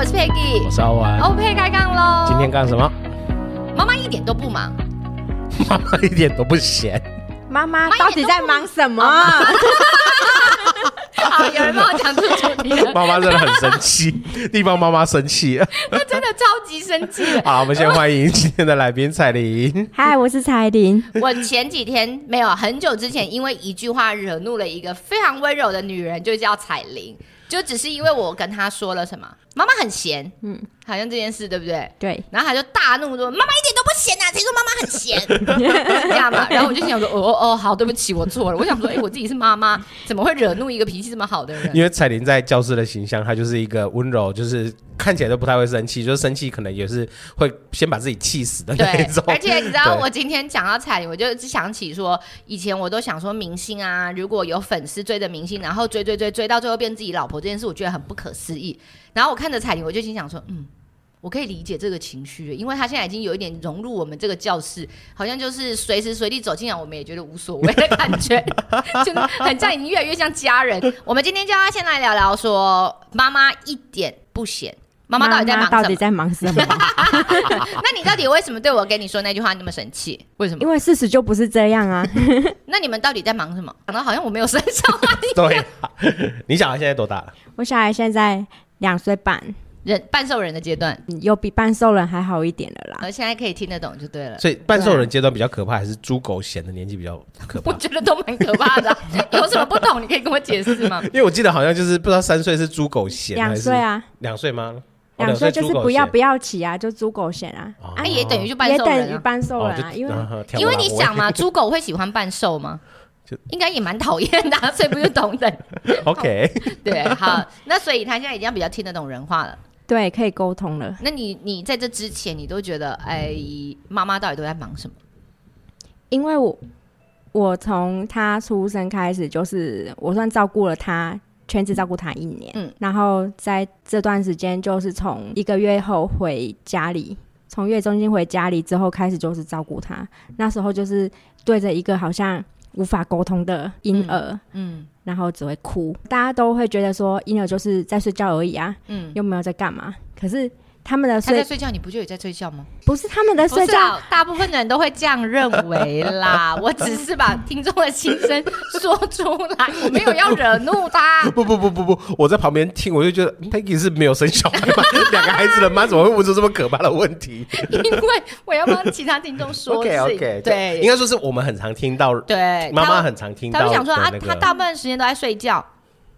我是 Peggy，我是阿文。OK，开杠喽。今天干什么？妈妈一点都不忙，妈妈一点都不闲。妈妈到底在忙什么？好，有人帮我讲出主题了。妈妈真的很生气，地方妈妈生气了，她真的超级生气。好，我们先欢迎今天的来宾彩玲。嗨，我是彩玲。我前几天没有很久之前，因为一句话惹怒了一个非常温柔的女人，就叫彩玲。就只是因为我跟他说了什么，妈妈很闲，嗯，好像这件事对不对？对。然后他就大怒说：“妈妈一点都不闲啊！谁说妈妈很闲？这样嘛？”然后我就想说：“哦哦哦，好，对不起，我错了。”我想说：“哎，我自己是妈妈，怎么会惹怒一个脾气这么好的人？”因为彩玲在教室的形象，她就是一个温柔，就是看起来都不太会生气，就是生气可能也是会先把自己气死的那种。而且你知道，我今天讲到彩玲，我就想起说，以前我都想说，明星啊，如果有粉丝追着明星，然后追追追追到最后变自己老婆。这件事我觉得很不可思议，然后我看着彩玲，我就心想说，嗯，我可以理解这个情绪，因为他现在已经有一点融入我们这个教室，好像就是随时随地走进来，我们也觉得无所谓的感觉，就是很像已经越来越像家人。我们今天就要先来聊聊说，妈妈一点不闲，妈妈到底在忙什么？到底在忙什么？那你到底为什么对我跟你说那句话那么生气？为什么？因为事实就不是这样啊。那你们到底在忙什么？讲的好像我没有生小孩。对，你小孩现在多大了？我小孩现在两岁半，人半兽人的阶段，有比半兽人还好一点的啦。而现在可以听得懂就对了。所以半兽人阶段比较可怕，还是猪狗显的年纪比较可怕？我觉得都蛮可怕的，有什么不懂？你可以跟我解释吗？因为我记得好像就是不知道三岁是猪狗嫌，两岁啊？两岁吗？两岁就是不要不要骑啊，就猪狗嫌啊。啊，也等于就半兽人，也等于半兽人啊。因为因为你想嘛，猪狗会喜欢半兽吗？应该也蛮讨厌的，所以不是同等。OK，对，好，那所以他现在已经比较听得懂人话了，对，可以沟通了。那你你在这之前，你都觉得哎，妈妈到底都在忙什么？因为我我从他出生开始，就是我算照顾了他，全职照顾他一年，嗯，然后在这段时间，就是从一个月后回家里，从月中心回家里之后开始，就是照顾他。那时候就是对着一个好像。无法沟通的婴儿，嗯，嗯，然后只会哭，大家都会觉得说婴儿就是在睡觉而已啊，嗯，又没有在干嘛，可是。他们的睡他在睡觉，你不就也在睡觉吗？不是他们的睡觉，大部分的人都会这样认为啦。我只是把听众的心声说出来，我没有要惹怒他。不不不不不，我在旁边听，我就觉得 Peggy 是没有生小孩吗？两个孩子的妈怎么会问出这么可怕的问题？因为我要帮其他听众说。OK OK，对，应该说是我们很常听到，对，妈妈很常听到。他们想说啊，他大部分时间都在睡觉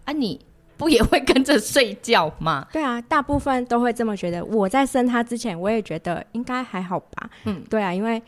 啊，你。不也会跟着睡觉吗？对啊，大部分都会这么觉得。我在生他之前，我也觉得应该还好吧。嗯，对啊，因为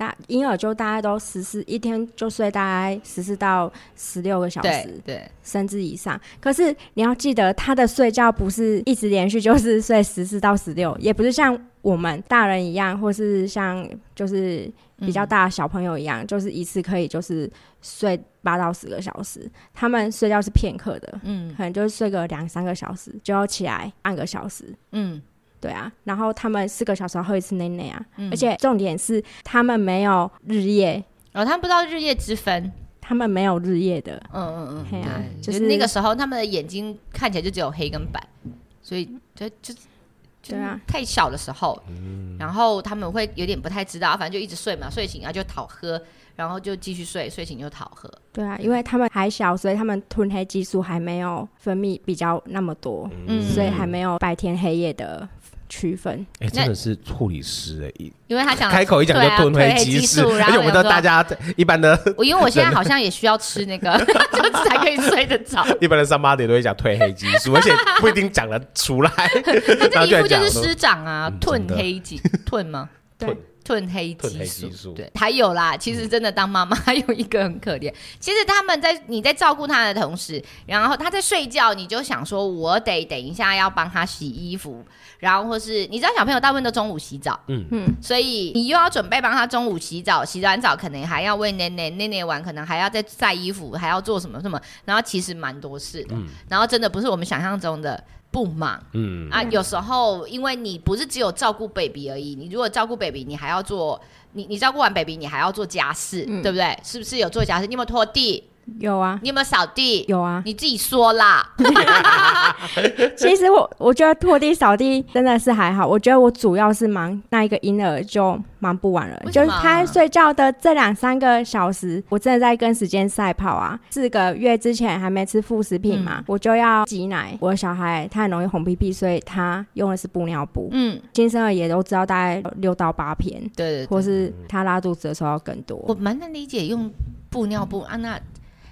大婴儿就大概都十四一天就睡大概十四到十六个小时，对，对，甚至以上。可是你要记得，他的睡觉不是一直连续就是 睡十四到十六，也不是像我们大人一样，或是像就是比较大的小朋友一样，嗯、就是一次可以就是睡。八到十个小时，他们睡觉是片刻的，嗯，可能就是睡个两三个小时就要起来半个小时，嗯，对啊，然后他们四个小时要喝一次奶奶啊，嗯、而且重点是他们没有日夜，哦，他们不知道日夜之分，他们没有日夜的，嗯嗯嗯，对啊，就是那个时候他们的眼睛看起来就只有黑跟白，所以就就对啊，太小的时候，嗯、然后他们会有点不太知道，反正就一直睡嘛，睡醒然后就讨喝。然后就继续睡，睡醒就讨喝。对啊，因为他们还小，所以他们褪黑激素还没有分泌比较那么多，嗯，所以还没有白天黑夜的区分。哎，真的是护理师哎，因为他讲开口一讲就褪黑激素，而且我们的大家一般的，我因为我现在好像也需要吃那个，就才可以睡得着。一般的上八点都会讲褪黑激素，而且不一定讲得出来。他这一副就是师长啊，褪黑激褪吗？对。褪黑激素，对，还有啦。其实真的当妈妈 还有一个很可怜。其实他们在你在照顾他的同时，然后他在睡觉，你就想说，我得等一下要帮他洗衣服，然后或是你知道小朋友大部分都中午洗澡，嗯嗯，所以你又要准备帮他中午洗澡，洗完澡可能还要喂奶奶，奶奶完可能还要再晒衣服，还要做什么什么，然后其实蛮多事的，然后真的不是我们想象中的。不忙，嗯啊，有时候因为你不是只有照顾 baby 而已，你如果照顾 baby，你还要做，你你照顾完 baby，你还要做家事，嗯、对不对？是不是有做家事？你有没有拖地？有啊，你有没有扫地？有啊，你自己说啦。其实我我觉得拖地扫地真的是还好，我觉得我主要是忙那一个婴儿就忙不完了，就是他睡觉的这两三个小时，我真的在跟时间赛跑啊。四个月之前还没吃副食品嘛，嗯、我就要挤奶。我的小孩他很容易红屁屁，所以他用的是布尿布。嗯，新生儿也都知道大概六到八片，对，对，对，或是他拉肚子的时候要更多。我蛮能理解用布尿布啊，那。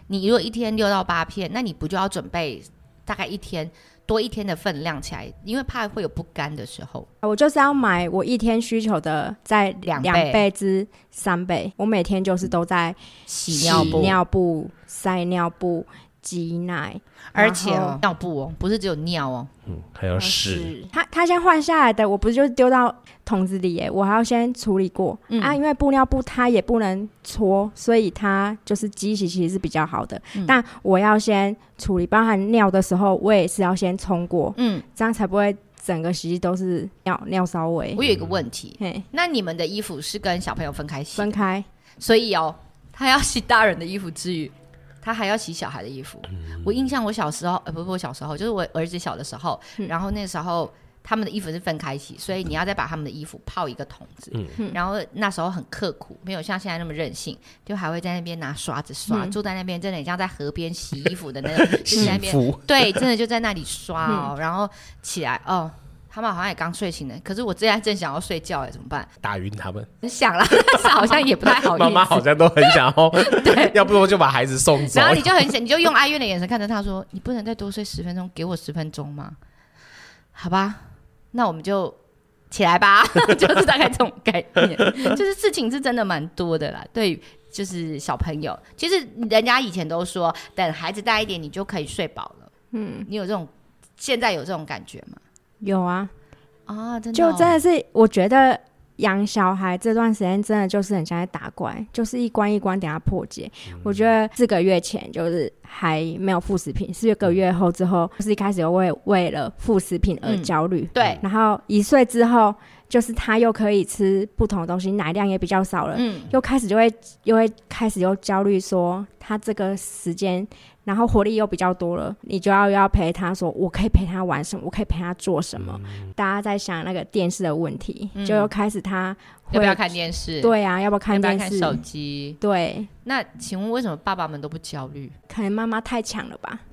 你如果一天六到八片，那你不就要准备大概一天多一天的分量起来？因为怕会有不干的时候。我就是要买我一天需求的在两两倍之三倍。我每天就是都在洗尿布、尿布、塞尿布、挤奶，而且尿布哦，不是只有尿哦，嗯，还有屎。他他先换下来的，我不是就丢到。桶子里耶，我还要先处理过、嗯、啊，因为布尿布它也不能搓，所以它就是机洗其实是比较好的。嗯、但我要先处理，包含尿的时候，我也是要先冲过，嗯，这样才不会整个洗衣都是尿尿骚味。我有一个问题，嗯、那你们的衣服是跟小朋友分开洗？分开，所以哦，他要洗大人的衣服之余，他还要洗小孩的衣服。嗯、我印象我小时候，呃，不不，我小时候就是我儿子小的时候，嗯、然后那时候。他们的衣服是分开洗，所以你要再把他们的衣服泡一个桶子。嗯，然后那时候很刻苦，没有像现在那么任性，就还会在那边拿刷子刷，嗯、坐在那边，真的很像在河边洗衣服的那种，就在那边。对，真的就在那里刷哦，嗯、然后起来哦，他们好像也刚睡醒呢。可是我现在正想要睡觉哎，怎么办？打晕他们。很想啦，但 是好像也不太好意思。妈妈好像都很想哦。对，要不我就把孩子送走。然后你就很想，你就用哀怨的眼神看着他说：“你不能再多睡十分钟，给我十分钟吗？”好吧。那我们就起来吧，就是大概这种概念，就是事情是真的蛮多的啦。对，就是小朋友，其实人家以前都说，等孩子大一点，你就可以睡饱了。嗯，你有这种，现在有这种感觉吗？有啊，啊，真的哦，就真的是，我觉得。养小孩这段时间真的就是很像在打怪，就是一关一关等下破解。嗯、我觉得四个月前就是还没有副食品，四个月后之后就是一开始又为为了副食品而焦虑。嗯、对，然后一岁之后就是他又可以吃不同的东西，奶量也比较少了，嗯，又开始就会又会开始又焦虑说他这个时间。然后活力又比较多了，你就要要陪他说，我可以陪他玩什么，我可以陪他做什么。嗯、大家在想那个电视的问题，嗯、就又开始他会要不要看电视？对啊，要不要看电视？看手机？对。那请问为什么爸爸们都不焦虑？可能妈妈太强了吧。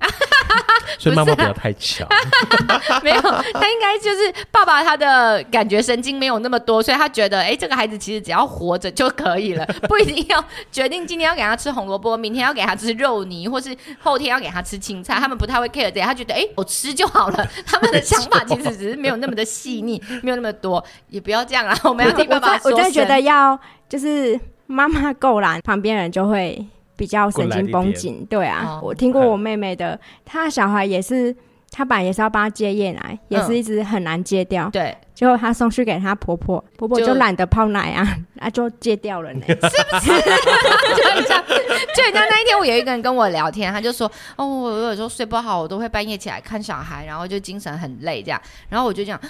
所以妈妈不要太强，没有，他应该就是爸爸，他的感觉神经没有那么多，所以他觉得，哎、欸，这个孩子其实只要活着就可以了，不一定要决定今天要给他吃红萝卜，明天要给他吃肉泥，或是后天要给他吃青菜，他们不太会 care 这些，他觉得，哎、欸，我吃就好了。他们的想法其实只是没有那么的细腻，没有那么多，也不要这样啊，我们要听爸爸说。我真的觉得要就是妈妈够懒，旁边人就会。比较神经绷紧，对啊，我听过我妹妹的，她小孩也是，她本来也是要帮她戒夜奶，也是一直很难戒掉，对，结果她送去给她婆婆，婆婆就懒得泡奶啊，啊就戒掉了呢，是不是？就很像，就很像那一天，我有一个人跟我聊天，他就说，哦，我有时候睡不好，我都会半夜起来看小孩，然后就精神很累这样，然后我就讲，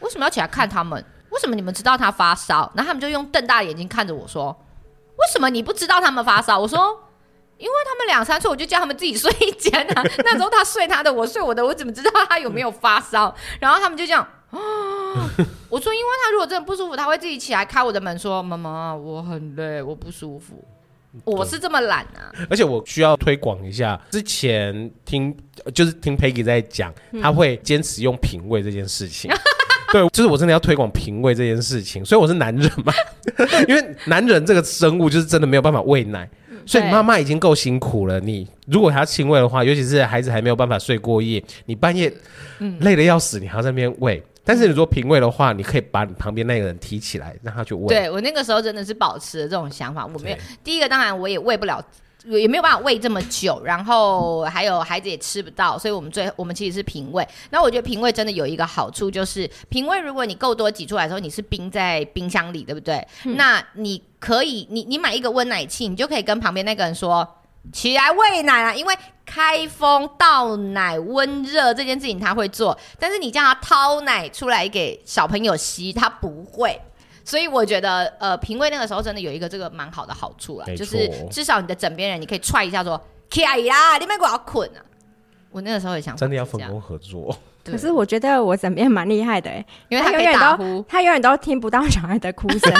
为什么要起来看他们？为什么你们知道他发烧？然后他们就用瞪大眼睛看着我说，为什么你不知道他们发烧？我说。因为他们两三岁，我就叫他们自己睡一间啊。那时候他睡他的，我睡我的，我怎么知道他有没有发烧？然后他们就这样啊。我说，因为他如果真的不舒服，他会自己起来开我的门，说：“妈妈，我很累，我不舒服。”我是这么懒啊。而且我需要推广一下，之前听就是听 Peggy 在讲，他会坚持用品味这件事情。对，就是我真的要推广品味这件事情。所以我是男人嘛，因为男人这个生物就是真的没有办法喂奶。所以妈妈已经够辛苦了，你如果还要亲喂的话，尤其是孩子还没有办法睡过夜，你半夜累得要死，你还要在那边喂。但是你说品味的话，你可以把你旁边那个人提起来，让他去喂。对，我那个时候真的是保持了这种想法，我没有。第一个当然我也喂不了。也没有办法喂这么久，然后还有孩子也吃不到，所以我们最我们其实是平喂。那我觉得平喂真的有一个好处，就是平喂如果你够多挤出来的时候，你是冰在冰箱里，对不对？嗯、那你可以，你你买一个温奶器，你就可以跟旁边那个人说起来喂奶啊，因为开封倒奶温热这件事情他会做，但是你叫他掏奶出来给小朋友吸，他不会。所以我觉得，呃，瓶喂那个时候真的有一个这个蛮好的好处了，就是至少你的枕边人你可以踹一下说起来啦，你们给我困啊！我那个时候也想，真的要分工合作。可是我觉得我枕边蛮厉害的，因为他永远都他永远都听不到小孩的哭声。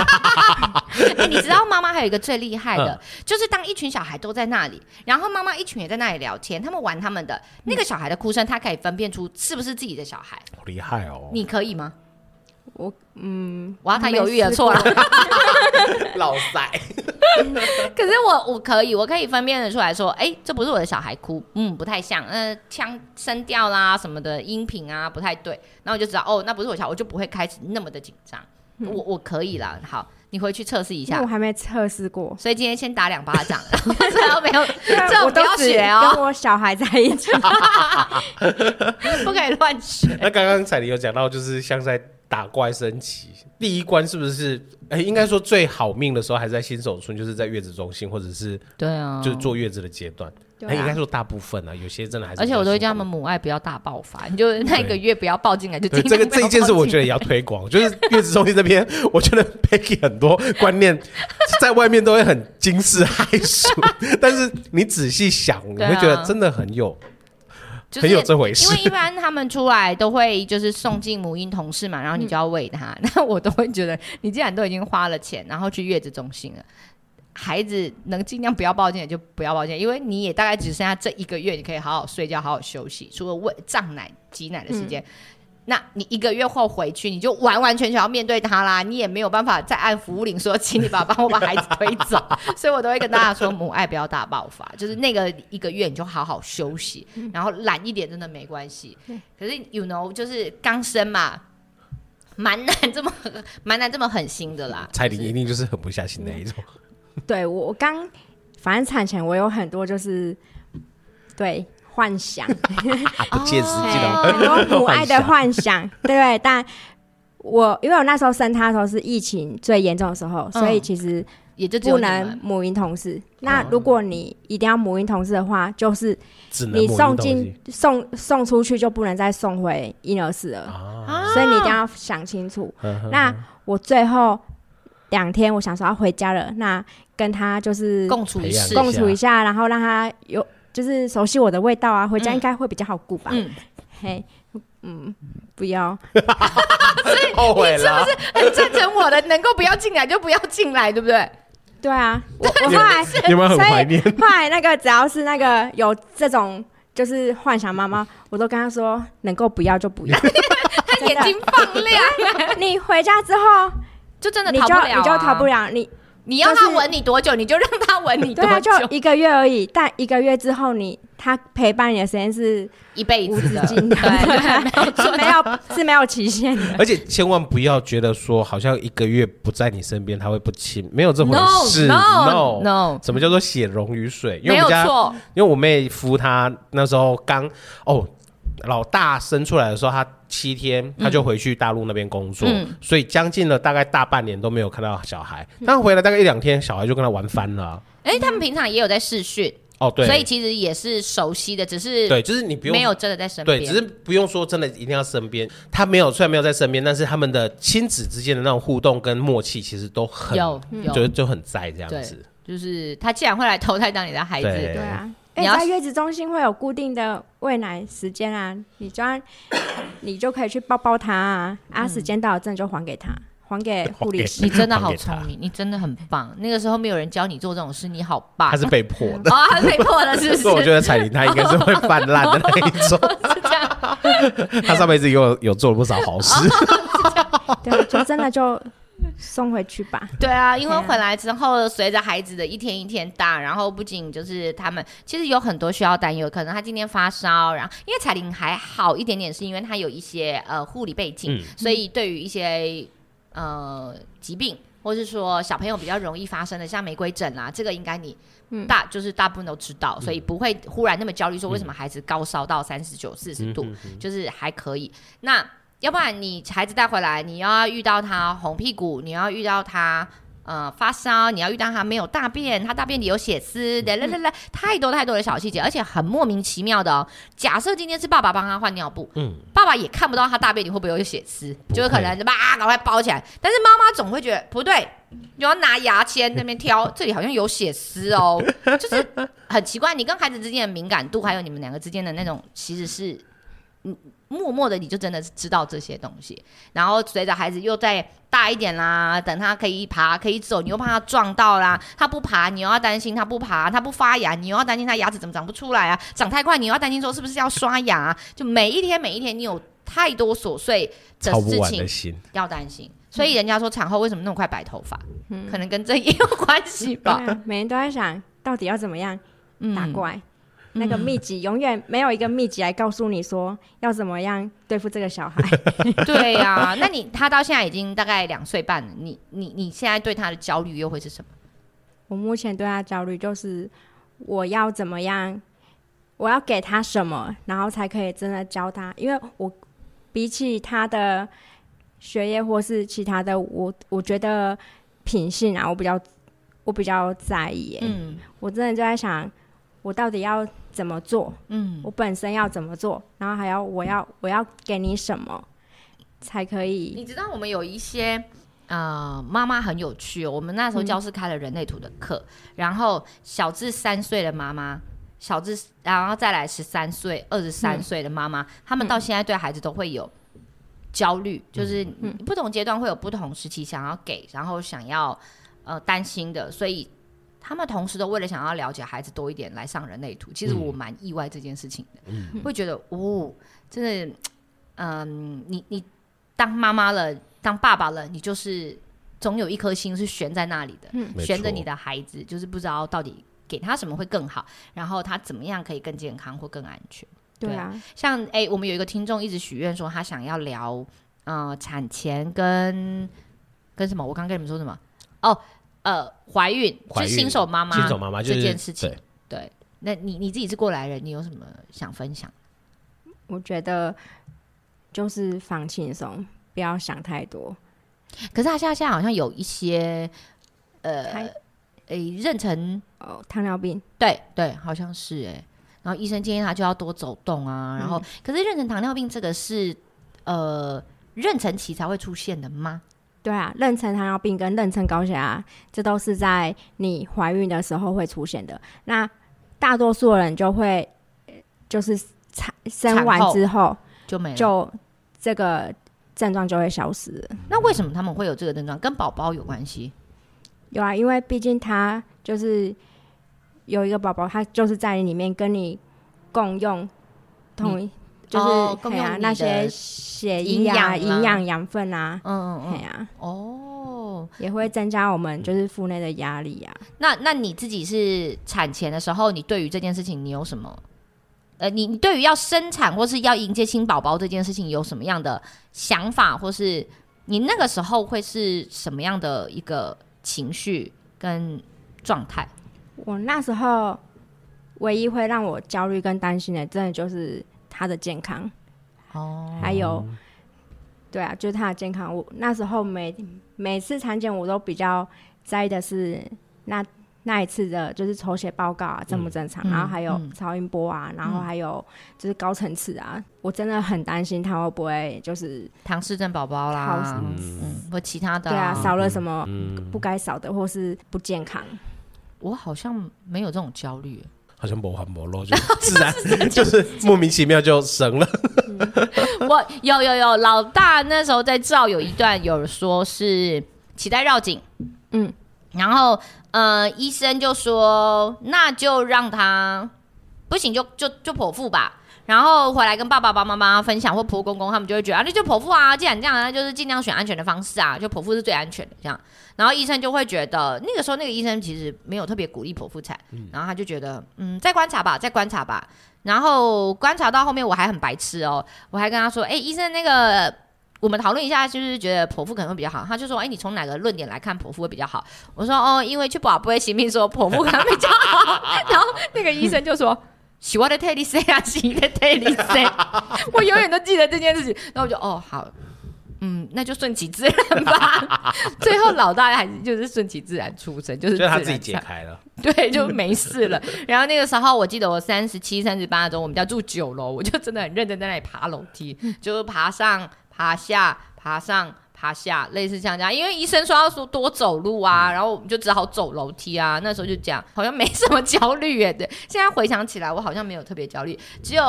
哎，你知道妈妈还有一个最厉害的，嗯、就是当一群小孩都在那里，然后妈妈一群也在那里聊天，他们玩他们的，那个小孩的哭声，他可以分辨出是不是自己的小孩。好厉害哦！你可以吗？我嗯，哇，他犹豫了，错了，老塞。可是我我可以，我可以分辨得出来说，哎、欸，这不是我的小孩哭，嗯，不太像，呃，腔声调啦什么的音频啊不太对，然后我就知道，哦，那不是我小孩，我就不会开始那么的紧张。嗯、我我可以了，好，你回去测试一下。我还没测试过，所以今天先打两巴掌，然后没有，这种都要学哦，跟我小孩在一起，不可以乱学。那刚刚彩玲有讲到，就是像在。打怪升级第一关是不是？哎、欸，应该说最好命的时候还是在新手村，就是在月子中心或者是对啊，就是坐月子的阶段。哎、啊，应该说大部分啊，有些真的还是。而且我都会叫他们母爱不要大爆发，你就那个月不要抱进来就。对，这个这一件事我觉得也要推广，就是月子中心这边，我觉得 Peggy 很多观念在外面都会很惊世骇俗，但是你仔细想，你会觉得真的很有。很有这回事，因为一般他们出来都会就是送进母婴同事嘛，然后你就要喂他。那、嗯、我都会觉得，你既然都已经花了钱，然后去月子中心了，孩子能尽量不要抱进来就不要抱进来，因为你也大概只剩下这一个月，你可以好好睡觉、好好休息，除了喂胀奶、挤奶的时间。嗯那你一个月后回去，你就完完全全要面对他啦，你也没有办法再按服务铃说，请你爸帮我把孩子推走，所以我都会跟大家说，母爱不要大爆发，就是那个一个月你就好好休息，然后懒一点真的没关系。可是 you know 就是刚生嘛，蛮难这么蛮难这么狠心的啦。彩铃一定就是狠不下心那一种。对我刚反正产前我有很多就是对。幻想，不切实际的。很多母爱的幻想，对？但我因为我那时候生他的时候是疫情最严重的时候，所以其实也就不能母婴同事。那如果你一定要母婴同事的话，就是你送进送送出去就不能再送回婴儿室了，所以你一定要想清楚。那我最后两天，我想说要回家了，那跟他就是共处一室，共处一下，然后让他有。就是熟悉我的味道啊，回家应该会比较好顾吧？嗯，嘿，嗯，不要，所 以后悔了，你是不是很赞成我的？能够不要进来就不要进来，对不对？对啊，我 我后来有没有很怀念？后来那个只要是那个有这种就是幻想妈妈，我都跟她说能够不要就不要。她眼睛放亮，你回家之后就真的逃不了，你就逃不了你。你要他吻你多久，你就让他吻你多久。对啊，就一个月而已。但一个月之后，你他陪伴你的时间是一辈子的，对，是没有是没有期限的。而且千万不要觉得说，好像一个月不在你身边，他会不亲，没有这回事。No no，什么叫做血溶于水？因为我们家，因为我妹夫他那时候刚哦。老大生出来的时候，他七天他就回去大陆那边工作，嗯、所以将近了大概大半年都没有看到小孩。他、嗯、回来大概一两天，小孩就跟他玩翻了。哎、欸，他们平常也有在试训哦，对，所以其实也是熟悉的，只是对，就是你不用没有真的在身边，对，只是不用说真的一定要身边。他没有，虽然没有在身边，但是他们的亲子之间的那种互动跟默契，其实都很有，有就就很在这样子。就是他既然会来投胎当你的孩子，对，对啊。你在月子中心会有固定的喂奶时间啊，你就你就可以去抱抱他啊，啊，时间到了，真的就还给他，还给护理师。你真的好聪明，你真的很棒。那个时候没有人教你做这种事，你好棒。他是被迫的哦，他是被迫的，是不是？我觉得彩铃她应该是会泛滥的那一种。是这样。他上辈子有有做了不少好事。对，就真的就。送回去吧。对啊，因为回来之后，随着孩子的一天一天大，然后不仅就是他们，其实有很多需要担忧。可能他今天发烧，然后因为彩铃还好一点点，是因为他有一些呃护理背景，嗯、所以对于一些呃疾病，或是说小朋友比较容易发生的，像玫瑰疹啊，这个应该你大、嗯、就是大部分都知道，所以不会忽然那么焦虑，说为什么孩子高烧到三十九、四十度，就是还可以。那要不然你孩子带回来，你要遇到他红屁股，你要遇到他呃发烧，你要遇到他没有大便，他大便里有血丝，来来来来，太多太多的小细节，而且很莫名其妙的哦。假设今天是爸爸帮他换尿布，嗯，爸爸也看不到他大便里会不会有血丝，就是可能吧，赶快包起来。但是妈妈总会觉得不对，你要拿牙签那边挑，这里好像有血丝哦，就是很奇怪。你跟孩子之间的敏感度，还有你们两个之间的那种，其实是嗯。默默的，你就真的是知道这些东西。然后随着孩子又再大一点啦，等他可以爬、可以走，你又怕他撞到啦。他不爬，你又要担心他不爬；他不发芽，你又要担心他牙齿怎么长不出来啊？长太快，你又要担心说是不是要刷牙啊？就每一天每一天，你有太多琐碎的事情要担心。所以人家说产后为什么那么快白头发？嗯，可能跟这也有关系吧。每天都在想到底要怎么样打怪。嗯那个秘籍永远没有一个秘籍来告诉你说要怎么样对付这个小孩。对呀、啊，那你他到现在已经大概两岁半了，你你你现在对他的焦虑又会是什么？我目前对他焦虑就是我要怎么样，我要给他什么，然后才可以真的教他。因为我比起他的学业或是其他的，我我觉得品性啊，我比较我比较在意。嗯，我真的就在想，我到底要。怎么做？嗯，我本身要怎么做，然后还要我要我要给你什么才可以？你知道我们有一些呃妈妈很有趣，哦我们那时候教室开了人类图的课，嗯、然后小至三岁的妈妈，小至然后再来十三岁、二十三岁的妈妈，嗯、他们到现在对孩子都会有焦虑，嗯、就是不同阶段会有不同时期想要给，然后想要呃担心的，所以。他们同时都为了想要了解孩子多一点来上人类图，其实我蛮意外这件事情的，嗯、会觉得哦，真的，嗯，你你当妈妈了，当爸爸了，你就是总有一颗心是悬在那里的，嗯、悬着你的孩子，就是不知道到底给他什么会更好，然后他怎么样可以更健康或更安全。对，对啊，像哎、欸，我们有一个听众一直许愿说他想要聊，呃，产前跟跟什么？我刚跟你们说什么？哦。呃，怀孕，就新手妈妈，新手妈妈这件事情，对，对，那你你自己是过来人，你有什么想分享？我觉得就是放轻松，不要想太多。可是他现在现在好像有一些呃，诶妊娠哦，糖尿病，对对，好像是哎、欸。然后医生建议他就要多走动啊。嗯、然后，可是妊娠糖尿病这个是呃妊娠期才会出现的吗？对啊，妊娠糖尿病跟妊娠高血压，这都是在你怀孕的时候会出现的。那大多数人就会，就是产生完之后就没了，就这个症状就会消失。那为什么他们会有这个症状？跟宝宝有关系？有啊，因为毕竟他就是有一个宝宝，他就是在里面跟你共用同一。就是对啊，那些血营养、营养、养分啊，嗯嗯对啊，哦，也会增加我们就是腹内的压力啊。那那你自己是产前的时候，你对于这件事情你有什么？呃，你你对于要生产或是要迎接新宝宝这件事情有什么样的想法，或是你那个时候会是什么样的一个情绪跟状态？我那时候唯一会让我焦虑跟担心的，真的就是。他的健康，哦，还有，对啊，就是他的健康。我那时候每每次产检，我都比较在意的是那那一次的，就是抽血报告啊，正不正常？嗯、然后还有超音波啊，嗯、然后还有就是高层次啊，嗯、我真的很担心他会不会就是唐氏症宝宝啦，嗯，或其他的，对啊，少了什么不该少的，或是不健康。我好像没有这种焦虑。好像没还没落，就自然就是莫名其妙就生了。我有有有，老大那时候在照有一段有说是脐带绕颈，嗯，然后呃医生就说那就让他不行就就就剖腹吧。然后回来跟爸爸、妈妈分享，或婆婆公公他们就会觉得啊，那就剖腹啊，既然这样，那就是尽量选安全的方式啊，就剖腹是最安全的这样。然后医生就会觉得，那个时候那个医生其实没有特别鼓励剖腹产，嗯、然后他就觉得，嗯，再观察吧，再观察吧。然后观察到后面，我还很白痴哦，我还跟他说，哎，医生，那个我们讨论一下，就是觉得剖腹可能会比较好。他就说，哎，你从哪个论点来看剖腹会比较好？我说，哦，因为去保不会行命说剖腹可能比较好。然后那个医生就说。喜欢的泰利 C 啊，喜欢的泰利 C，，我永远都记得这件事情。然后我就哦好，嗯，那就顺其自然吧。最后老大还是就是顺其自然出生，就是他自己解开了，对，就没事了。然后那个时候我记得我三十七、三十八的时候，我们家住九楼，我就真的很认真在那里爬楼梯，就是爬上爬下，爬上。爬下，类似像这样。因为医生说要说多走路啊，然后我们就只好走楼梯啊。那时候就讲，好像没什么焦虑耶。对，现在回想起来，我好像没有特别焦虑，只有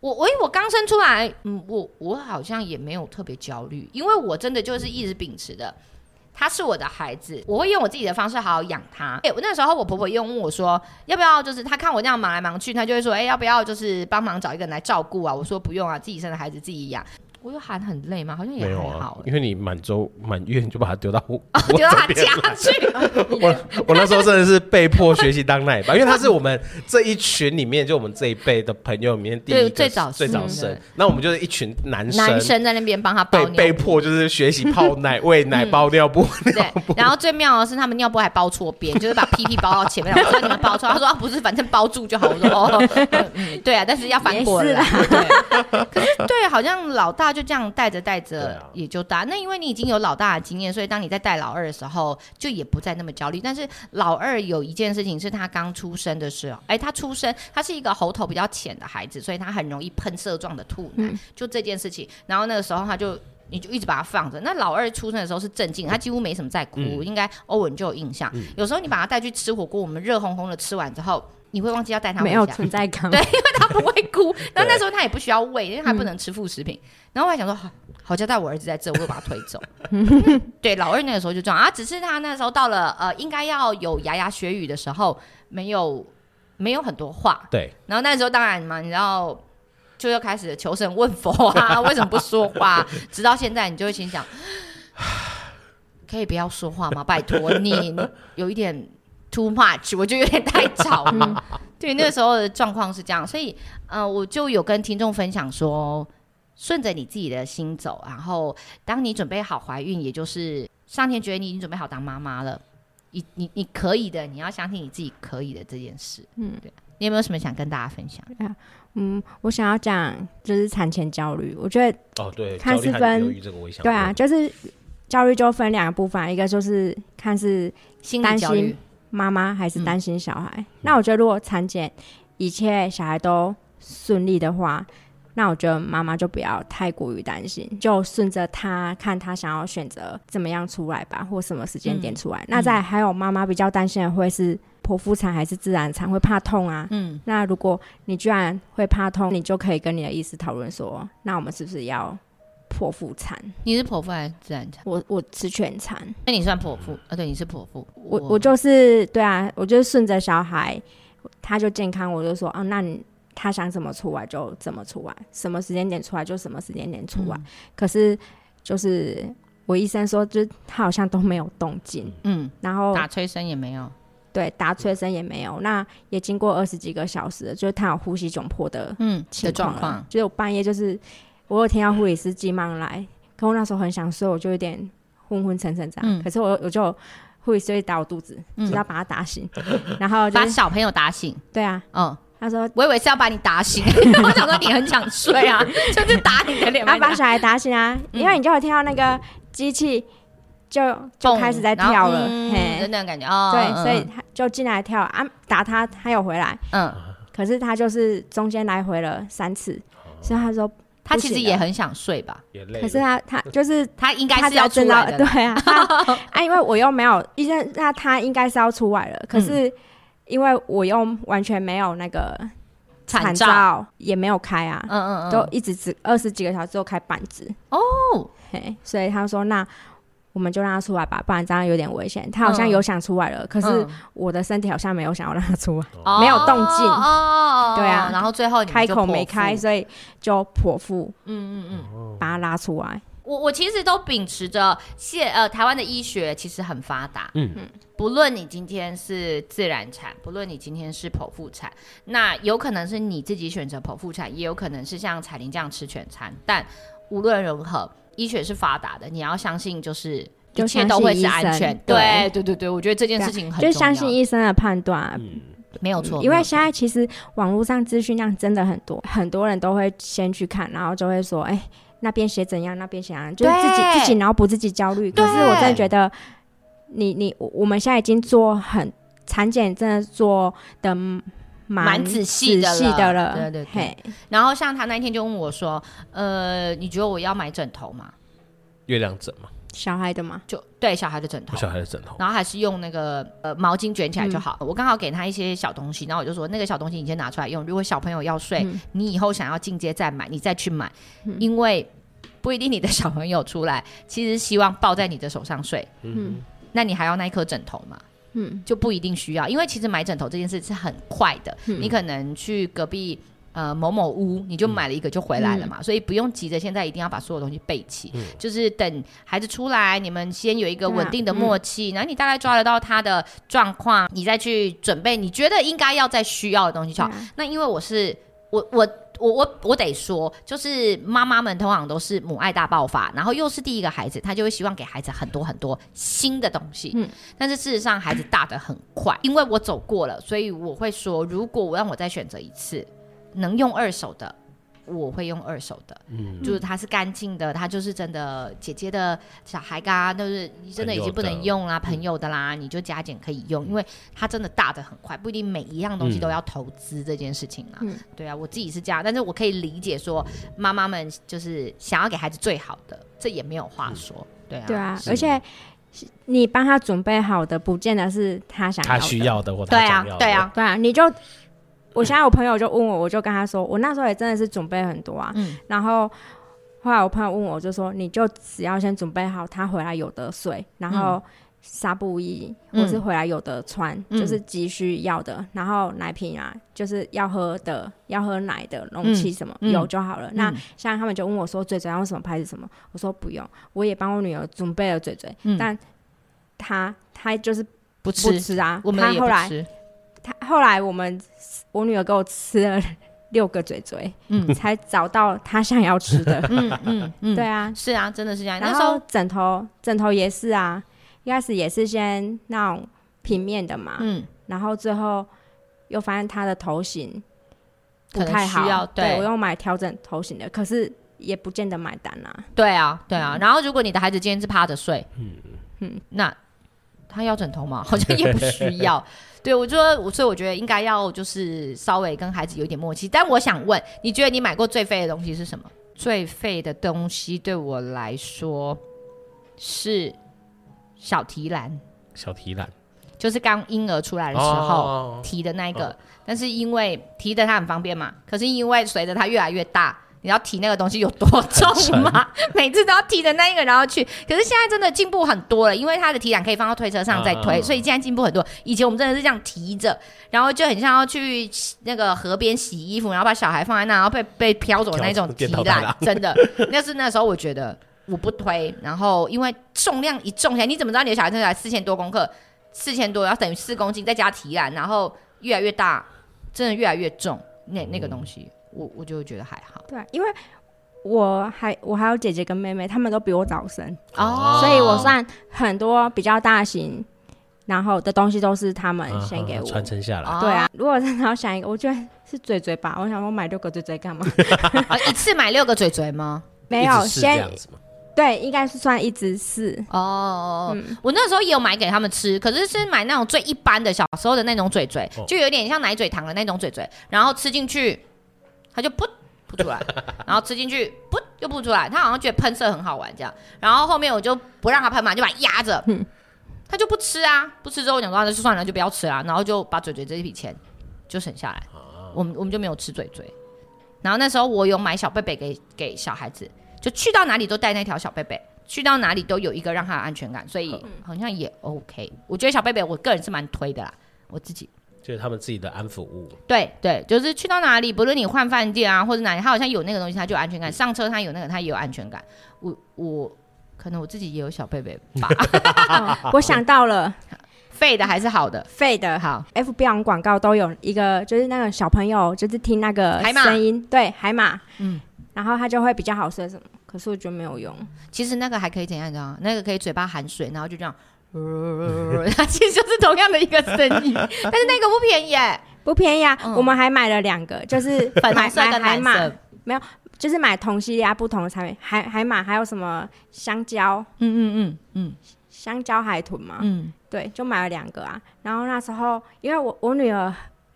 我我我刚生出来，嗯，我我好像也没有特别焦虑，因为我真的就是一直秉持的。他是我的孩子，我会用我自己的方式好好养他。哎，我那时候我婆婆又问我说，要不要就是他看我这样忙来忙去，他就会说，哎，要不要就是帮忙找一个人来照顾啊？我说不用啊，自己生的孩子自己养。我又喊很累吗？好像也还好、欸啊，因为你满周满月你就把它丢到丢、哦、到他家去。我我那时候真的是被迫学习当奶爸，因为他是我们这一群里面就我们这一辈的朋友里面第一个最早最早生。那我们就是一群男生，男生在那边帮他包尿被被迫就是学习泡奶、喂奶、包尿布。对，然后最妙的是他们尿布还包错边，就是把屁屁包到前面。我说你们包错，他说啊不是，反正包住就好。我说哦，嗯，对啊，但是要翻过来。对，可是对，好像老大就这样带着带。着也就大，那因为你已经有老大的经验，所以当你在带老二的时候，就也不再那么焦虑。但是老二有一件事情是他刚出生的时候，哎，他出生他是一个喉头比较浅的孩子，所以他很容易喷射状的吐奶，嗯、就这件事情。然后那个时候他就你就一直把他放着。那老二出生的时候是镇静，他几乎没什么在哭，嗯、应该欧文就有印象。嗯、有时候你把他带去吃火锅，我们热烘烘的吃完之后。你会忘记要带他回家，没有存在感。对，因为他不会哭。然后那时候他也不需要喂，因为他不能吃副食品。嗯、然后我还想说，好，好交代我儿子在这，我会把他推走。对，老二那个时候就这样啊，只是他那时候到了呃，应该要有牙牙学语的时候，没有没有很多话。对。然后那时候当然嘛，你知道，就又开始求神问佛啊，为什么不说话？直到现在，你就会心想，可以不要说话吗？拜托你，你有一点。Too much，我觉得有点太吵了。对，那个时候的状况是这样，所以呃，我就有跟听众分享说，顺着你自己的心走，然后当你准备好怀孕，也就是上天觉得你已经准备好当妈妈了，你你你可以的，你要相信你自己可以的这件事。嗯，对，你有没有什么想跟大家分享？嗯，我想要讲就是产前焦虑，我觉得哦，对，看是分对啊，就是焦虑就分两个部分，一个就是看是心理焦虑。妈妈还是担心小孩，嗯、那我觉得如果产检一切小孩都顺利的话，那我觉得妈妈就不要太过于担心，就顺着他看他想要选择怎么样出来吧，或什么时间点出来。嗯、那再还有妈妈比较担心的会是剖腹产还是自然产，会怕痛啊。嗯，那如果你居然会怕痛，你就可以跟你的医师讨论说，那我们是不是要？剖腹产，你是剖腹还是自然产？我我吃全产，那你算剖腹啊？对，你是剖腹。我我就是对啊，我就是顺着小孩，他就健康，我就说啊，那你他想怎么出来就怎么出来，什么时间点出来就什么时间点出来。嗯、可是就是我医生说，就他好像都没有动静，嗯，然后打催生也没有，对，打催生也没有。那也经过二十几个小时，就是他有呼吸窘迫的嗯的状况，就是我半夜就是。我有听到护理师急忙来，可我那时候很想睡，我就有点昏昏沉沉这样。嗯、可是我我就护理师会打我肚子，嗯、就要把他打醒，然后、就是、把小朋友打醒。对啊，嗯，他说我以为是要把你打醒，我想说你很想睡啊，就是打你的脸。他把小孩打醒啊，嗯、因为你就会听到那个机器就就开始在跳了，嗯、嘿的那种感觉哦。对，所以他就进来跳啊，打他他有回来，嗯，可是他就是中间来回了三次，所以他说。他其实也很想睡吧，可是他他 就是他应该是要出来的，对啊，啊，因为我又没有医生，那他应该是要出来了，可是因为我又完全没有那个产照，也没有开啊，嗯嗯嗯，都一直只二十几个小时就开半指哦，嘿，所以他说那。我们就让他出来吧，不然这样有点危险。他好像有想出来了，嗯、可是我的身体好像没有想要让他出来，嗯、没有动静。哦，对啊，然后最后开口没开，所以就剖腹。嗯嗯嗯，把他拉出来。我我其实都秉持着现呃台湾的医学其实很发达。嗯嗯，不论你今天是自然产，不论你今天是剖腹产，那有可能是你自己选择剖腹产，也有可能是像彩玲这样吃全餐。但无论如何。医学是发达的，你要相信，就是一切都会是安全。对对对对，我觉得这件事情很重要，就相信医生的判断，嗯，没有错。因为现在其实网络上资讯量真的很多，很多人都会先去看，然后就会说，哎，那边写怎样，那边写怎样，就是自己自己脑补自己焦虑。可是我真的觉得，你你我们现在已经做很产检，真的做的蛮仔细的了，对对对。然后像他那天就问我说：“呃，你觉得我要买枕头吗？”月亮枕吗。小孩的吗？就对小孩的枕头，小孩的枕头，然后还是用那个呃毛巾卷起来就好。嗯、我刚好给他一些小东西，然后我就说那个小东西你先拿出来用。如果小朋友要睡，嗯、你以后想要进阶再买，你再去买，嗯、因为不一定你的小朋友出来，其实希望抱在你的手上睡。嗯，那你还要那一颗枕头吗？嗯，就不一定需要，因为其实买枕头这件事是很快的，嗯、你可能去隔壁。呃，某某屋你就买了一个就回来了嘛，嗯、所以不用急着现在一定要把所有东西备齐，嗯、就是等孩子出来，你们先有一个稳定的默契，然后、你大概抓得到他的状况，你再去准备你觉得应该要再需要的东西就好。啊、那因为我是我我我我我得说，就是妈妈们通常都是母爱大爆发，然后又是第一个孩子，她就会希望给孩子很多很多新的东西。嗯，但是事实上孩子大的很快，因为我走过了，所以我会说，如果我让我再选择一次。能用二手的，我会用二手的，嗯，就是它是干净的，它就是真的姐姐的小孩嘎，都是真的已经不能用啦，朋友的。啦，你就加减可以用，因为它真的大的很快，不一定每一样东西都要投资这件事情啦。嗯，对啊，我自己是这样，但是我可以理解说妈妈们就是想要给孩子最好的，这也没有话说，对啊，对啊，而且你帮他准备好的，不见得是他想要他需要的或他想要的，对啊，对啊，对啊，你就。我现在我朋友就问我，我就跟他说，我那时候也真的是准备很多啊。嗯。然后后来我朋友问我，就说你就只要先准备好，他回来有的睡，然后纱布衣或是回来有的穿，嗯、就是急需要的。然后奶瓶啊，就是要喝的，要喝奶的容器什么、嗯、有就好了。嗯、那像他们就问我说，嘴嘴要用什么牌子什么？我说不用，我也帮我女儿准备了嘴嘴，嗯、但她她就是不吃不吃啊。我们也不吃。他后来我们。我女儿给我吃了六个嘴嘴，嗯，才找到她想要吃的，嗯嗯嗯，对啊，是啊，真的是这样。然后枕头，枕头也是啊，一开始也是先那种平面的嘛，嗯，然后最后又发现她的头型不太好，对，我又买调整头型的，可是也不见得买单啊。对啊，对啊。然后如果你的孩子今天是趴着睡，嗯嗯，那他要枕头吗？好像也不需要。对，我觉得，所以我觉得应该要就是稍微跟孩子有一点默契。但我想问，你觉得你买过最废的东西是什么？最废的东西对我来说是小提篮。小提篮就是刚婴儿出来的时候提的那个，哦、但是因为提的它很方便嘛，可是因为随着它越来越大。你要提那个东西有多重吗？每次都要提着那一个，然后去。可是现在真的进步很多了，因为它的提篮可以放到推车上再推，所以现在进步很多。以前我们真的是这样提着，然后就很像要去那个河边洗衣服，然后把小孩放在那，然后被被飘走的那种提篮，真的。那是那时候我觉得我不推，然后因为重量一重起来，你怎么知道你的小孩生下来四千多公克，四千多要等于四公斤，再加提篮，然后越来越大，真的越来越重，那那个东西。我我就觉得还好，对，因为我还我还有姐姐跟妹妹，她们都比我早生哦，所以我算很多比较大型，然后的东西都是他们先给我传承下来。对啊，如果真的要想一个，我觉得是嘴嘴吧。我想说买六个嘴嘴干嘛？一次买六个嘴嘴吗？没有，先对，应该是算一直是哦。我那时候也有买给他们吃，可是是买那种最一般的小时候的那种嘴嘴，就有点像奶嘴糖的那种嘴嘴，然后吃进去。他就噗噗出来，然后吃进去噗又噗出来，他好像觉得喷射很好玩这样。然后后面我就不让他喷嘛，就把它压着，他就不吃啊，不吃之后我讲说那就算了，就不要吃啦。然后就把嘴嘴这一笔钱就省下来，我们我们就没有吃嘴嘴。然后那时候我有买小贝贝给给小孩子，就去到哪里都带那条小贝贝，去到哪里都有一个让他有安全感，所以好像也 OK。我觉得小贝贝我个人是蛮推的啦，我自己。就是他们自己的安抚物。对对，就是去到哪里，不论你换饭店啊，或者哪里，他好像有那个东西，他就有安全感。上车他有那个，他也有安全感。我我可能我自己也有小贝贝吧。哦、我想到了，废的还是好的？废的好。FB 广告都有一个，就是那个小朋友就是听那个声音，马对海马，嗯，然后他就会比较好睡什么。可是我觉得没有用。其实那个还可以怎样？你知道吗？那个可以嘴巴含水，然后就这样。它其实就是同样的一个声音，但是那个不便宜哎，不便宜啊！我们还买了两个，就是粉红色跟蓝色，没有，就是买同系列啊不同的产品，海海马还有什么香蕉，嗯嗯嗯。嗯，香蕉海豚嘛，嗯，对，就买了两个啊。然后那时候因为我我女儿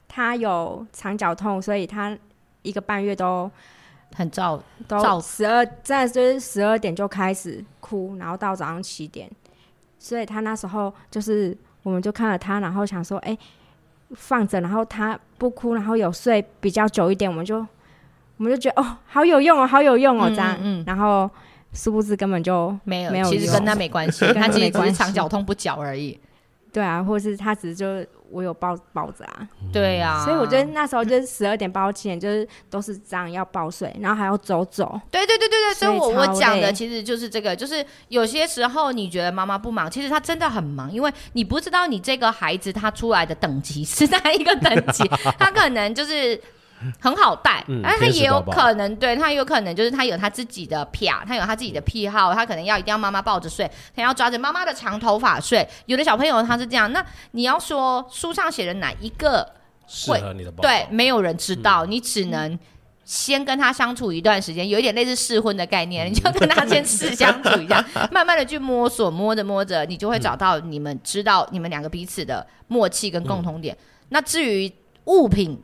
她有肠绞痛，所以她一个半月都很早，早十二，在就是十二点就开始哭，然后到早上七点，所以他那时候就是，我们就看了他，然后想说，哎、欸，放着，然后他不哭，然后有睡比较久一点，我们就我们就觉得哦，好有用哦，好有用哦，这样，嗯，嗯，然后殊不知根本就没有，没有，其实跟他没关系，他其实只是肠绞痛不绞而已。对啊，或是他只是就我有抱抱着啊，对啊，所以我觉得那时候就是十二点抱七点，就是都是这样要抱睡，然后还要走走。对对对对对，所以我我讲的其实就是这个，就是有些时候你觉得妈妈不忙，其实她真的很忙，因为你不知道你这个孩子他出来的等级是哪一个等级，他可能就是。很好带，但是他也有可能，对他有可能就是他有他自己的癖，他有他自己的癖好，他可能要一定要妈妈抱着睡，他要抓着妈妈的长头发睡。有的小朋友他是这样，那你要说书上写的哪一个适合你的宝宝？对，没有人知道，你只能先跟他相处一段时间，有一点类似试婚的概念，你就跟他先试相处一下，慢慢的去摸索，摸着摸着，你就会找到你们知道你们两个彼此的默契跟共同点。那至于物品。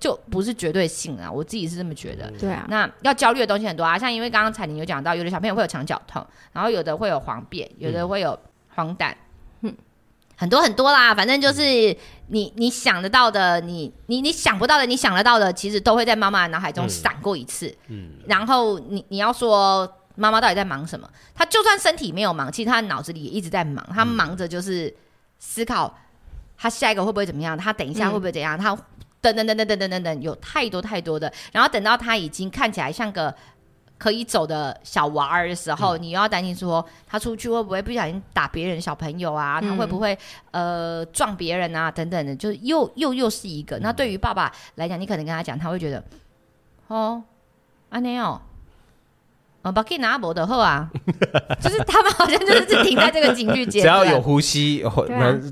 就不是绝对性啊，我自己是这么觉得。对啊，那要焦虑的东西很多啊，像因为刚刚彩玲有讲到，有的小朋友会有肠绞痛，然后有的会有黄便，有的会有黄疸，嗯，很多很多啦。反正就是你你想得到的，你你你想不到的，你想得到的，其实都会在妈妈的脑海中闪过一次。嗯，然后你你要说妈妈到底在忙什么？她就算身体没有忙，其实她脑子里也一直在忙。她忙着就是思考，她下一个会不会怎么样？她等一下会不会怎样？她。等等等等等等等等，有太多太多的。然后等到他已经看起来像个可以走的小娃儿的时候，嗯、你又要担心说他出去会不会不小心打别人小朋友啊？嗯、他会不会呃撞别人啊？等等的，就是又又又是一个。嗯、那对于爸爸来讲，你可能跟他讲，他会觉得哦，阿内哦。哦，把可以拿伯的后啊，就是他们好像就是停在这个警句阶段，只要有呼吸，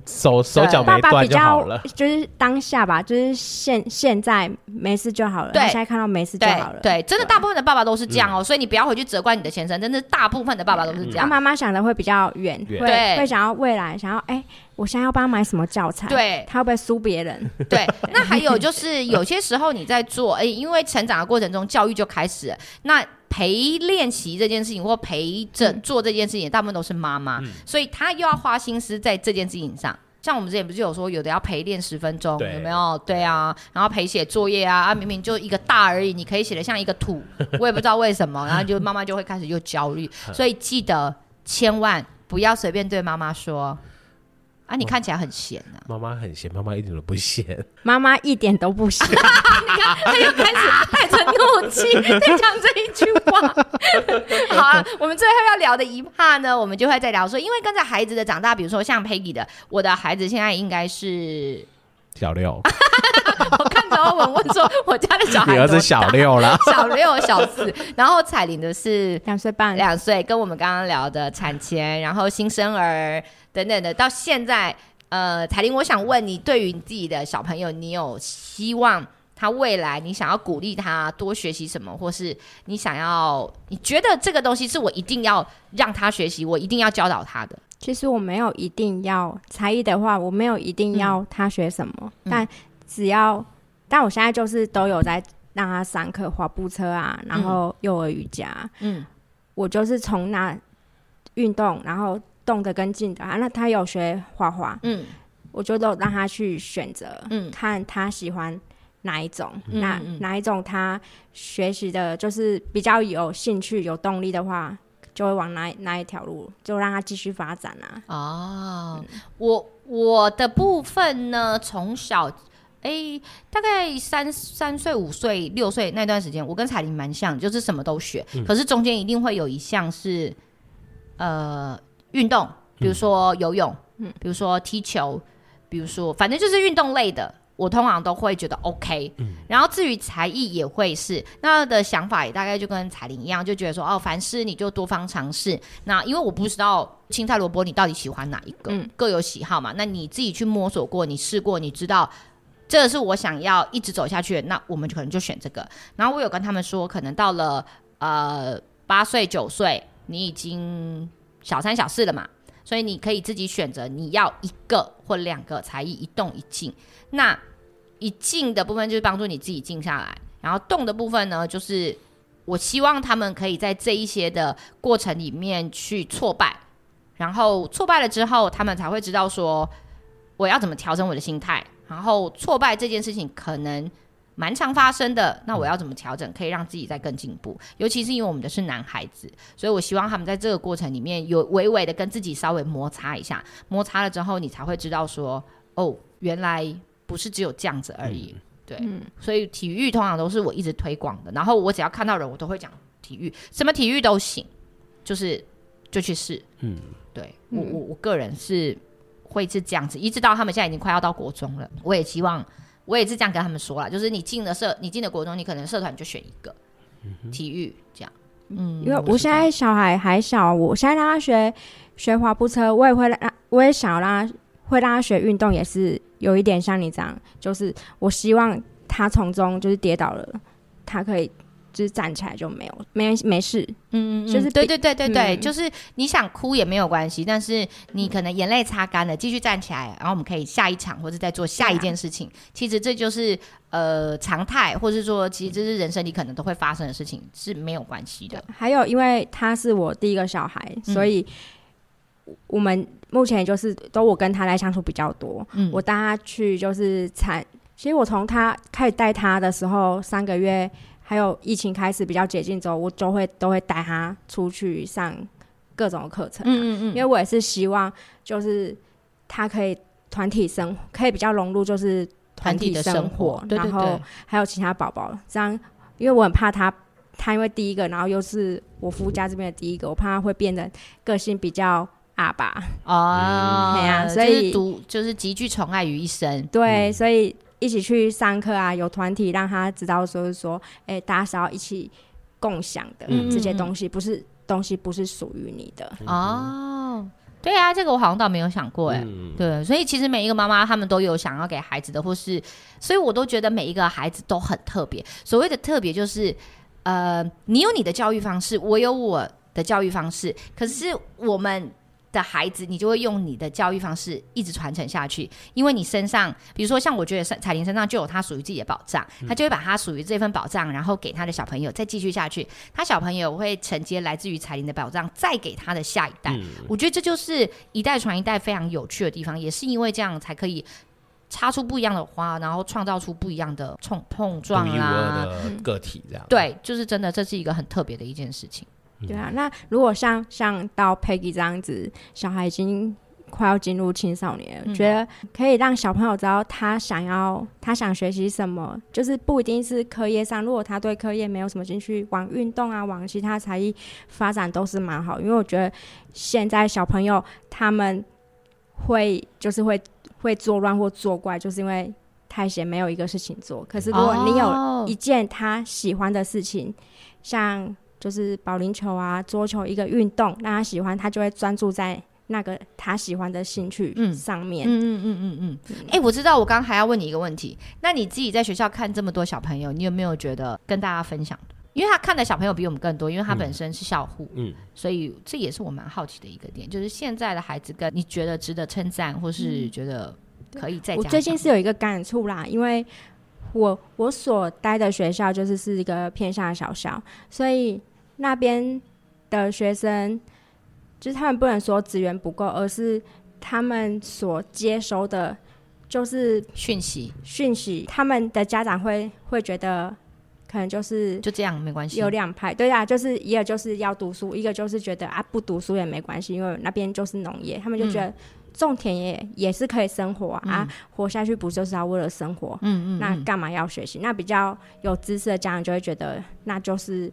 手手脚没断就好了。就是当下吧，就是现现在没事就好了。对，现在看到没事就好了。对，真的大部分的爸爸都是这样哦，所以你不要回去责怪你的先生，真的大部分的爸爸都是这样。妈妈想的会比较远，对会想要未来，想要哎，我现在要帮他买什么教材？对，他会不会输别人？对，那还有就是有些时候你在做，哎，因为成长的过程中教育就开始了，那。陪练习这件事情，或陪着做这件事情，大部分都是妈妈，嗯、所以她又要花心思在这件事情上。像我们之前不是有说，有的要陪练十分钟，有没有？对啊，然后陪写作业啊，啊，明明就一个大而已，你可以写的像一个土，我也不知道为什么，然后就妈妈就会开始又焦虑，所以记得千万不要随便对妈妈说。啊，你看起来很闲啊！妈妈很闲，妈妈一点都不闲。妈妈一点都不闲。你看，他又开始带着怒气在讲这一句话。好啊，我们最后要聊的一趴呢，我们就会再聊说，因为跟着孩子的长大，比如说像 Peggy 的，我的孩子现在应该是小六。我看着欧文问说：“我家的小孩，你儿子小六了，小六、小四，然后彩玲的是两岁半，两岁，跟我们刚刚聊的产前，然后新生儿等等的，到现在，呃，彩玲，我想问你，对于你自己的小朋友，你有希望他未来，你想要鼓励他多学习什么，或是你想要，你觉得这个东西是我一定要让他学习，我一定要教导他的？其实我没有一定要才艺的话，我没有一定要他学什么，嗯、但。”只要，但我现在就是都有在让他上课滑步车啊，然后幼儿瑜伽，嗯，我就是从那运动，然后动的跟静的啊，那他有学画画，嗯，我就都让他去选择，嗯，看他喜欢哪一种，嗯、哪哪一种他学习的，就是比较有兴趣、有动力的话，就会往哪哪一条路，就让他继续发展啊。哦，嗯、我我的部分呢，从小。哎、欸，大概三三岁、五岁、六岁那段时间，我跟彩玲蛮像，就是什么都学。嗯、可是中间一定会有一项是，呃，运动，比如说游泳，嗯，比如说踢球，比如说反正就是运动类的，我通常都会觉得 OK。嗯，然后至于才艺也会是，那的想法也大概就跟彩玲一样，就觉得说哦，凡事你就多方尝试。那因为我不知道青菜萝卜你到底喜欢哪一个，嗯，各有喜好嘛。那你自己去摸索过，你试过，你知道。这个是我想要一直走下去的，那我们就可能就选这个。然后我有跟他们说，可能到了呃八岁九岁，你已经小三小四了嘛，所以你可以自己选择你要一个或两个才艺，一动一静。那一静的部分就是帮助你自己静下来，然后动的部分呢，就是我希望他们可以在这一些的过程里面去挫败，然后挫败了之后，他们才会知道说我要怎么调整我的心态。然后挫败这件事情可能蛮常发生的，那我要怎么调整，可以让自己再更进步？尤其是因为我们的是男孩子，所以我希望他们在这个过程里面有微微的跟自己稍微摩擦一下，摩擦了之后，你才会知道说哦，原来不是只有这样子而已。嗯对，嗯，所以体育通常都是我一直推广的。然后我只要看到人，我都会讲体育，什么体育都行，就是就去试。嗯，对我我我个人是会是这样子，一直到他们现在已经快要到国中了，我也希望我也是这样跟他们说了，就是你进了社，你进了国中，你可能社团就选一个、嗯、体育这样。嗯，因为我现在小孩还小，我现在让他学学滑步车，我也会让，我也想让他会让他学运动，也是。有一点像你这样，就是我希望他从中就是跌倒了，他可以就是站起来就没有没没事，嗯，就是对对对对对，嗯、就是你想哭也没有关系，但是你可能眼泪擦干了，继续站起来，然后我们可以下一场或者再做下一件事情。啊、其实这就是呃常态，或是说其实这是人生里可能都会发生的事情，是没有关系的。还有，因为他是我第一个小孩，所以我们。目前就是都我跟他来相处比较多，嗯，我带他去就是产，其实我从他开始带他的时候三个月，还有疫情开始比较解禁之后，我就会都会带他出去上各种课程，啊，嗯嗯嗯，因为我也是希望就是他可以团体生，可以比较融入就是团体的生活，然后还有其他宝宝这样，因为我很怕他，他因为第一个，然后又是我夫家这边的第一个，我怕他会变得个性比较。阿爸。哦，对呀，所以独就是极具宠爱于一身。对，嗯、所以一起去上课啊，有团体让他知道，说是说，哎、欸，大家是要一起共享的、嗯、这些东西，不是东西不是属于你的。哦，对啊，这个我好像倒没有想过，哎，嗯、对，所以其实每一个妈妈他们都有想要给孩子的，或是，所以我都觉得每一个孩子都很特别。所谓的特别，就是呃，你有你的教育方式，我有我的教育方式，可是我们。的孩子，你就会用你的教育方式一直传承下去，因为你身上，比如说像我觉得彩玲身上就有他属于自己的宝藏，他就会把他属于这份宝藏，然后给他的小朋友再继续下去，他小朋友会承接来自于彩玲的宝藏，再给他的下一代。嗯、我觉得这就是一代传一代非常有趣的地方，也是因为这样才可以插出不一样的花，然后创造出不一样的冲碰撞啊个体这样。对，就是真的，这是一个很特别的一件事情。对啊，那如果像像到 Peggy 这样子，小孩已经快要进入青少年了，嗯、觉得可以让小朋友知道他想要他想学习什么，就是不一定是课业上。如果他对课业没有什么兴趣，往运动啊，往其他才艺发展都是蛮好。因为我觉得现在小朋友他们会就是会会作乱或作怪，就是因为太闲没有一个事情做。可是如果你有一件他喜欢的事情，哦、像就是保龄球啊，桌球一个运动，那他喜欢，他就会专注在那个他喜欢的兴趣上面。嗯嗯嗯嗯嗯。哎、欸，我知道，我刚刚还要问你一个问题，那你自己在学校看这么多小朋友，你有没有觉得跟大家分享的？因为他看的小朋友比我们更多，因为他本身是校护，嗯，所以这也是我蛮好奇的一个点，就是现在的孩子跟你觉得值得称赞，或是觉得可以再。我最近是有一个感触啦，因为我我所待的学校就是是一个偏向的小校，所以。那边的学生，就是他们不能说资源不够，而是他们所接收的，就是讯息。讯息，他们的家长会会觉得，可能就是就这样没关系。有两派，对啊，就是一个就是要读书，一个就是觉得啊不读书也没关系，因为那边就是农业，他们就觉得种田也也是可以生活啊，嗯、啊活下去不就是要为了生活？嗯，嗯嗯，那干嘛要学习？那比较有知识的家长就会觉得，那就是。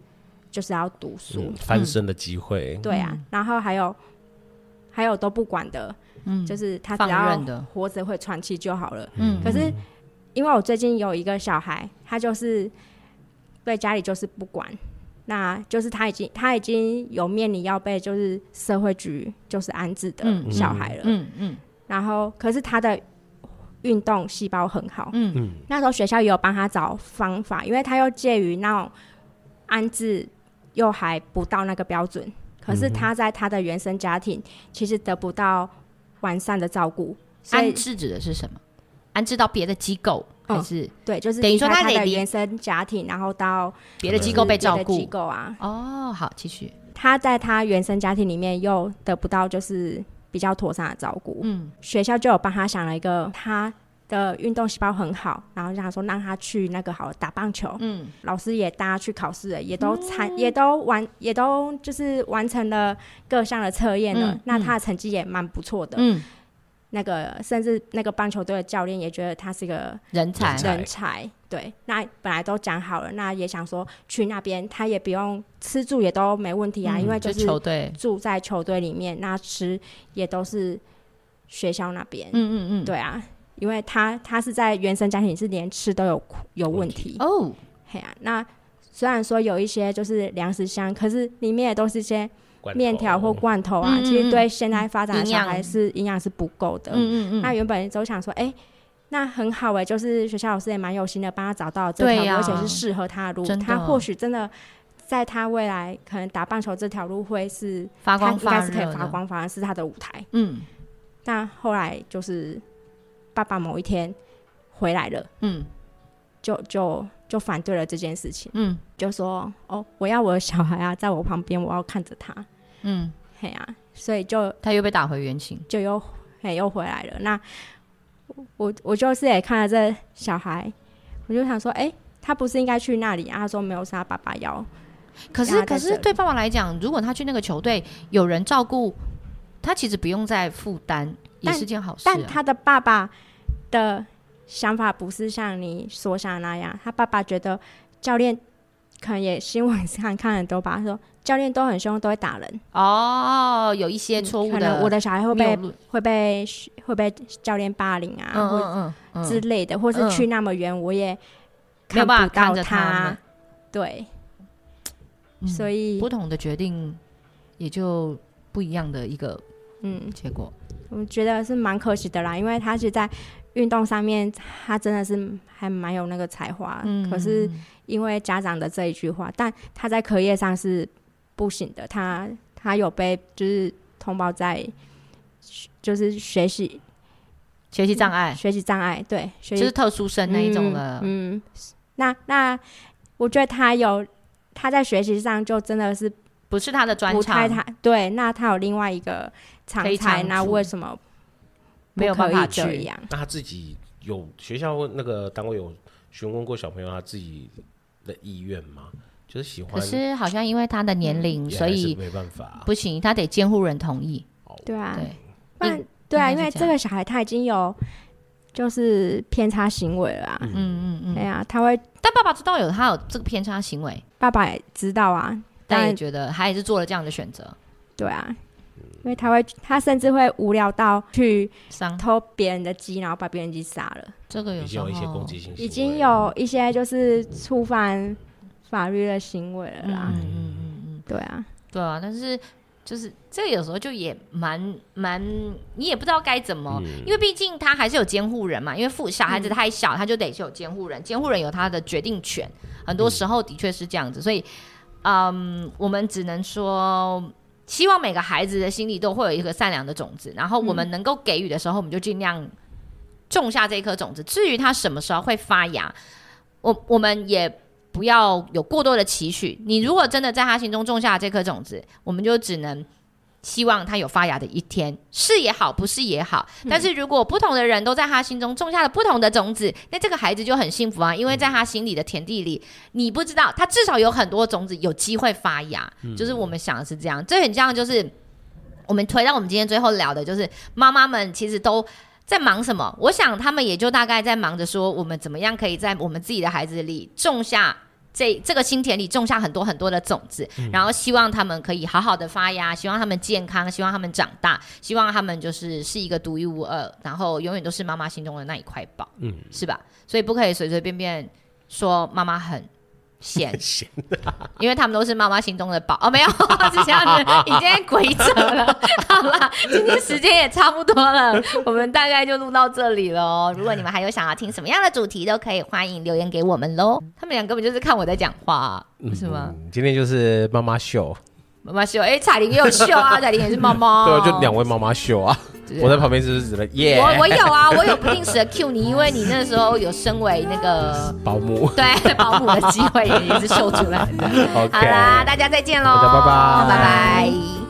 就是要读书，嗯、翻身的机会、嗯。对啊，然后还有还有都不管的，嗯，就是他只要活着会喘气就好了。嗯，可是因为我最近有一个小孩，他就是对家里就是不管，那就是他已经他已经有面临要被就是社会局就是安置的小孩了。嗯嗯，嗯，然后可是他的运动细胞很好。嗯嗯，那时候学校也有帮他找方法，因为他又介于那种安置。又还不到那个标准，可是他在他的原生家庭其实得不到完善的照顾。安置指的是什么？安置到别的机构，还是对，就是等于说他的原生家庭，然后到别的机构被照顾机构啊。哦，好，继续。他在他原生家庭里面又得不到就是比较妥善的照顾，嗯，学校就有帮他想了一个他的运动细胞很好，然后让他说让他去那个好打棒球，嗯，老师也带他去考试了，也都参、嗯、也都完也都就是完成了各项的测验了，嗯、那他的成绩也蛮不错的，嗯。那个甚至那个棒球队的教练也觉得他是个人才，人才。对，那本来都讲好了，那也想说去那边，他也不用吃住也都没问题啊，嗯、因为就是住在球队里面，那吃也都是学校那边。嗯嗯嗯，对啊，因为他他是在原生家庭是连吃都有有问题哦。嘿啊，那虽然说有一些就是粮食箱，可是里面也都是一些。面条或罐头啊，其实对现在发展的小孩是营养是不够的。嗯嗯嗯，那原本都想说，哎、欸，那很好哎、欸，就是学校老师也蛮有心的，帮他找到这条、啊、而且是适合他的路。的他或许真的在他未来可能打棒球这条路会是发光发热，应该是可以发光发热，是他的舞台。嗯，但后来就是爸爸某一天回来了，嗯，就就。就反对了这件事情，嗯，就说哦，我要我的小孩啊，在我旁边，我要看着他，嗯，嘿啊，所以就他又被打回原形，就又嘿又回来了。那我我就是也看了这小孩，我就想说，哎、欸，他不是应该去那里啊？他说没有，是他爸爸要。可是可是对爸爸来讲，如果他去那个球队，有人照顾他，其实不用再负担，也是件好事、啊但。但他的爸爸的。想法不是像你所想那样，他爸爸觉得教练可能也新闻上看很多吧，他说教练都很凶，都会打人。哦，有一些错误的、嗯，可能我的小孩会被会被会被教练霸凌啊，嗯嗯嗯之类的，或是去那么远，我也看不到他。他对，嗯、所以不同的决定也就不一样的一个嗯结果。我觉得是蛮可惜的啦，因为他是在。运动上面，他真的是还蛮有那个才华，嗯、可是因为家长的这一句话，但他在课业上是不行的。他他有被就是通报在，就是学习学习障碍，学习障碍，对，就是特殊生那一种的。嗯，嗯，那那我觉得他有他在学习上就真的是不是他的专长，他对，那他有另外一个长才，那为什么？没有办法这样。那他自己有学校问那个单位有询问过小朋友他自己的意愿吗？就是喜欢。可是好像因为他的年龄，嗯、所以没办法，不行，他得监护人同意。对啊，对，不然对啊，因为这个小孩他已经有就是偏差行为了、啊。嗯嗯嗯。对啊，他会，但爸爸知道有他有这个偏差行为，爸爸也知道啊，但也觉得他也是做了这样的选择。对啊。因为他会，他甚至会无聊到去偷别人的鸡，然后把别人鸡杀了。这个有，已经有一些攻击性，已经有一些就是触犯法律的行为了啦。嗯嗯嗯嗯，对啊，对啊。但是就是这个有时候就也蛮蛮，你也不知道该怎么，嗯、因为毕竟他还是有监护人嘛。因为父小孩子太小，嗯、他就得是有监护人，监护人有他的决定权。很多时候的确是这样子，所以嗯，我们只能说。希望每个孩子的心里都会有一颗善良的种子，然后我们能够给予的时候，我们就尽量种下这颗种子。至于它什么时候会发芽，我我们也不要有过多的期许。你如果真的在他心中种下这颗种子，我们就只能。希望他有发芽的一天，是也好，不是也好。但是如果不同的人都在他心中种下了不同的种子，那这个孩子就很幸福啊，因为在他心里的田地里，你不知道他至少有很多种子有机会发芽。就是我们想的是这样，这很像就是我们推到我们今天最后聊的，就是妈妈们其实都在忙什么？我想他们也就大概在忙着说，我们怎么样可以在我们自己的孩子里种下。这这个心田里种下很多很多的种子，嗯、然后希望他们可以好好的发芽，希望他们健康，希望他们长大，希望他们就是是一个独一无二，然后永远都是妈妈心中的那一块宝，嗯，是吧？所以不可以随随便便说妈妈很。闲，因为他们都是妈妈心中的宝哦，没有 是这样子，已经鬼扯了。好了，今天时间也差不多了，我们大概就录到这里喽。如果你们还有想要听什么样的主题，都可以欢迎留言给我们喽。他们俩根本就是看我在讲话，是吗？今天就是妈妈秀，妈妈秀，哎，彩玲也有秀啊，彩玲也是妈妈，对，就两位妈妈秀啊。我在旁边是不是指了耶？我我有啊，我有不定时的 cue 你，因为你那时候有身为那个 保姆，对保姆的机会也是秀出来的。好啦，大家再见喽，拜拜，拜拜。